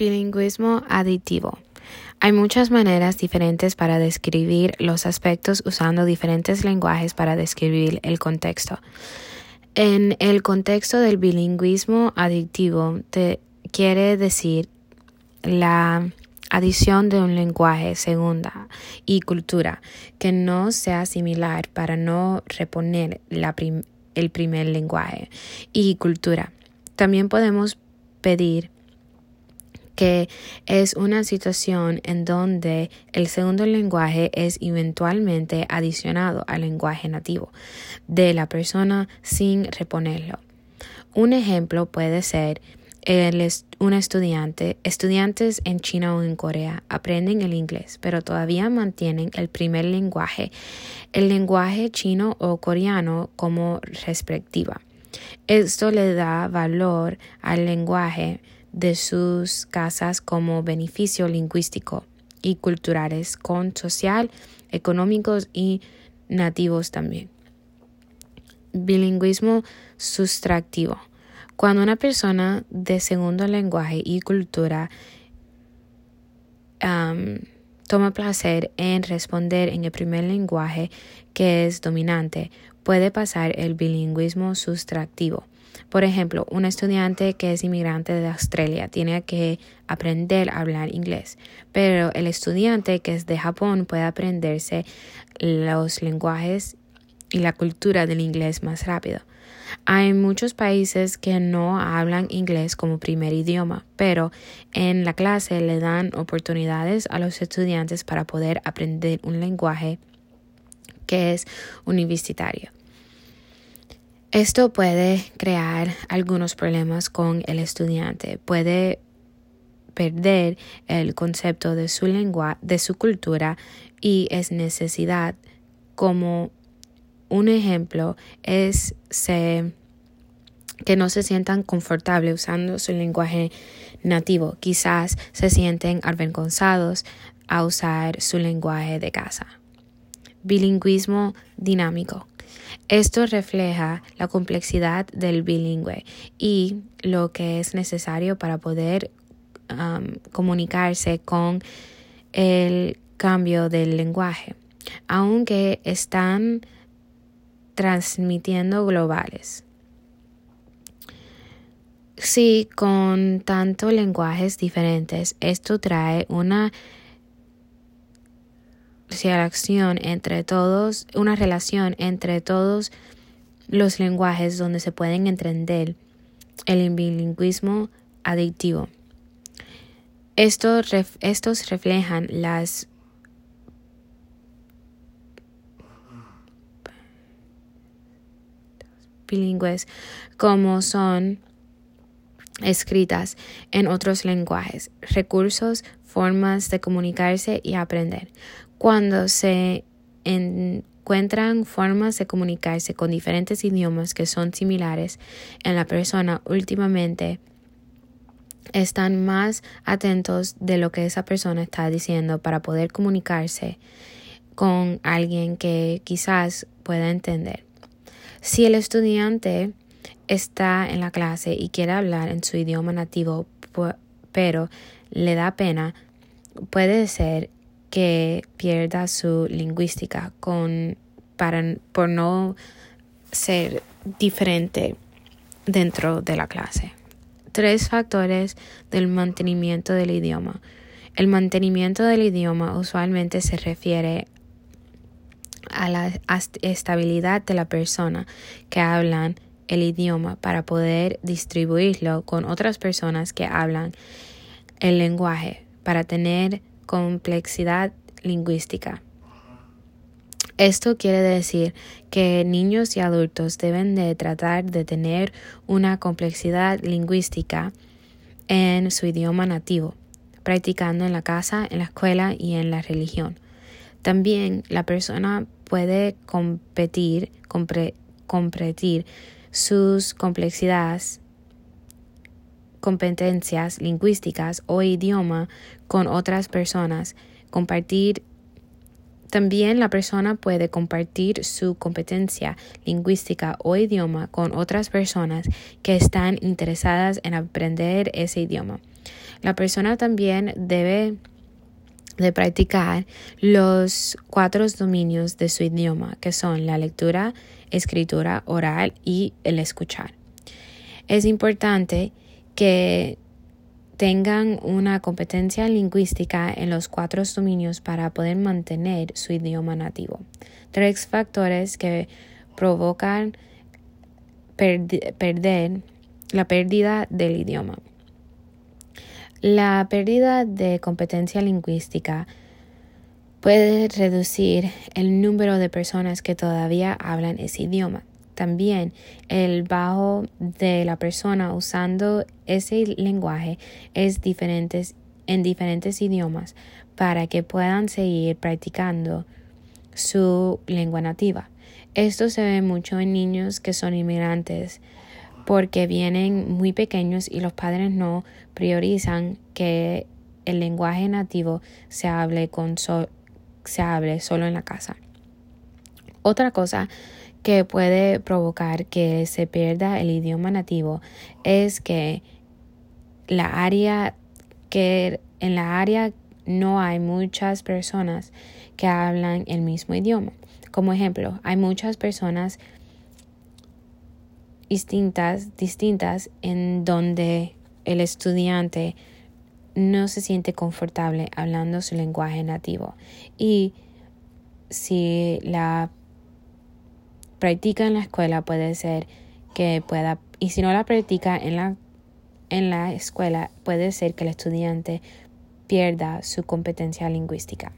Bilingüismo aditivo. Hay muchas maneras diferentes para describir los aspectos usando diferentes lenguajes para describir el contexto. En el contexto del bilingüismo aditivo te quiere decir la adición de un lenguaje segunda y cultura que no sea similar para no reponer el primer lenguaje y cultura. También podemos pedir que es una situación en donde el segundo lenguaje es eventualmente adicionado al lenguaje nativo de la persona sin reponerlo. Un ejemplo puede ser el un estudiante, estudiantes en China o en Corea aprenden el inglés, pero todavía mantienen el primer lenguaje, el lenguaje chino o coreano como respectiva. Esto le da valor al lenguaje de sus casas como beneficio lingüístico y culturales con social, económicos y nativos también. Bilingüismo sustractivo. Cuando una persona de segundo lenguaje y cultura toma placer en responder en el primer lenguaje que es dominante, puede pasar el bilingüismo sustractivo. Por ejemplo, un estudiante que es inmigrante de Australia tiene que aprender a hablar inglés, pero el estudiante que es de Japón puede aprenderse los lenguajes y la cultura del inglés más rápido. Hay muchos países que no hablan inglés como primer idioma, pero en la clase le dan oportunidades a los estudiantes para poder aprender un lenguaje que es universitario. Esto puede crear algunos problemas con el estudiante. Puede perder el concepto de su lengua, de su cultura y es necesidad. Como un ejemplo es que no se sientan confortables usando su lenguaje nativo. Quizás se sienten avergonzados a usar su lenguaje de casa. Bilingüismo dinámico. Esto refleja la complejidad del bilingüe y lo que es necesario para poder um, comunicarse con el cambio del lenguaje, aunque están transmitiendo globales. Sí, con tantos lenguajes diferentes, esto trae una entre todos, una relación entre todos los lenguajes donde se pueden entender el bilingüismo adictivo. Estos, estos reflejan las bilingües como son escritas en otros lenguajes, recursos, formas de comunicarse y aprender cuando se encuentran formas de comunicarse con diferentes idiomas que son similares en la persona últimamente están más atentos de lo que esa persona está diciendo para poder comunicarse con alguien que quizás pueda entender. Si el estudiante está en la clase y quiere hablar en su idioma nativo, pero le da pena, puede ser que pierda su lingüística con, para, por no ser diferente dentro de la clase. Tres factores del mantenimiento del idioma. El mantenimiento del idioma usualmente se refiere a la estabilidad de la persona que hablan el idioma para poder distribuirlo con otras personas que hablan el lenguaje para tener complejidad lingüística. Esto quiere decir que niños y adultos deben de tratar de tener una complejidad lingüística en su idioma nativo, practicando en la casa, en la escuela y en la religión. También la persona puede competir, competir sus complejidades competencias lingüísticas o idioma con otras personas, compartir también la persona puede compartir su competencia lingüística o idioma con otras personas que están interesadas en aprender ese idioma. La persona también debe de practicar los cuatro dominios de su idioma, que son la lectura, escritura, oral y el escuchar. Es importante que tengan una competencia lingüística en los cuatro dominios para poder mantener su idioma nativo. Tres factores que provocan perder la pérdida del idioma. La pérdida de competencia lingüística puede reducir el número de personas que todavía hablan ese idioma. También el bajo de la persona usando ese lenguaje es diferente en diferentes idiomas para que puedan seguir practicando su lengua nativa. Esto se ve mucho en niños que son inmigrantes porque vienen muy pequeños y los padres no priorizan que el lenguaje nativo se hable, con se hable solo en la casa. Otra cosa que puede provocar que se pierda el idioma nativo es que la área que en la área no hay muchas personas que hablan el mismo idioma. Como ejemplo, hay muchas personas distintas, distintas en donde el estudiante no se siente confortable hablando su lenguaje nativo. Y si la practica en la escuela puede ser que pueda, y si no la practica en la, en la escuela, puede ser que el estudiante pierda su competencia lingüística.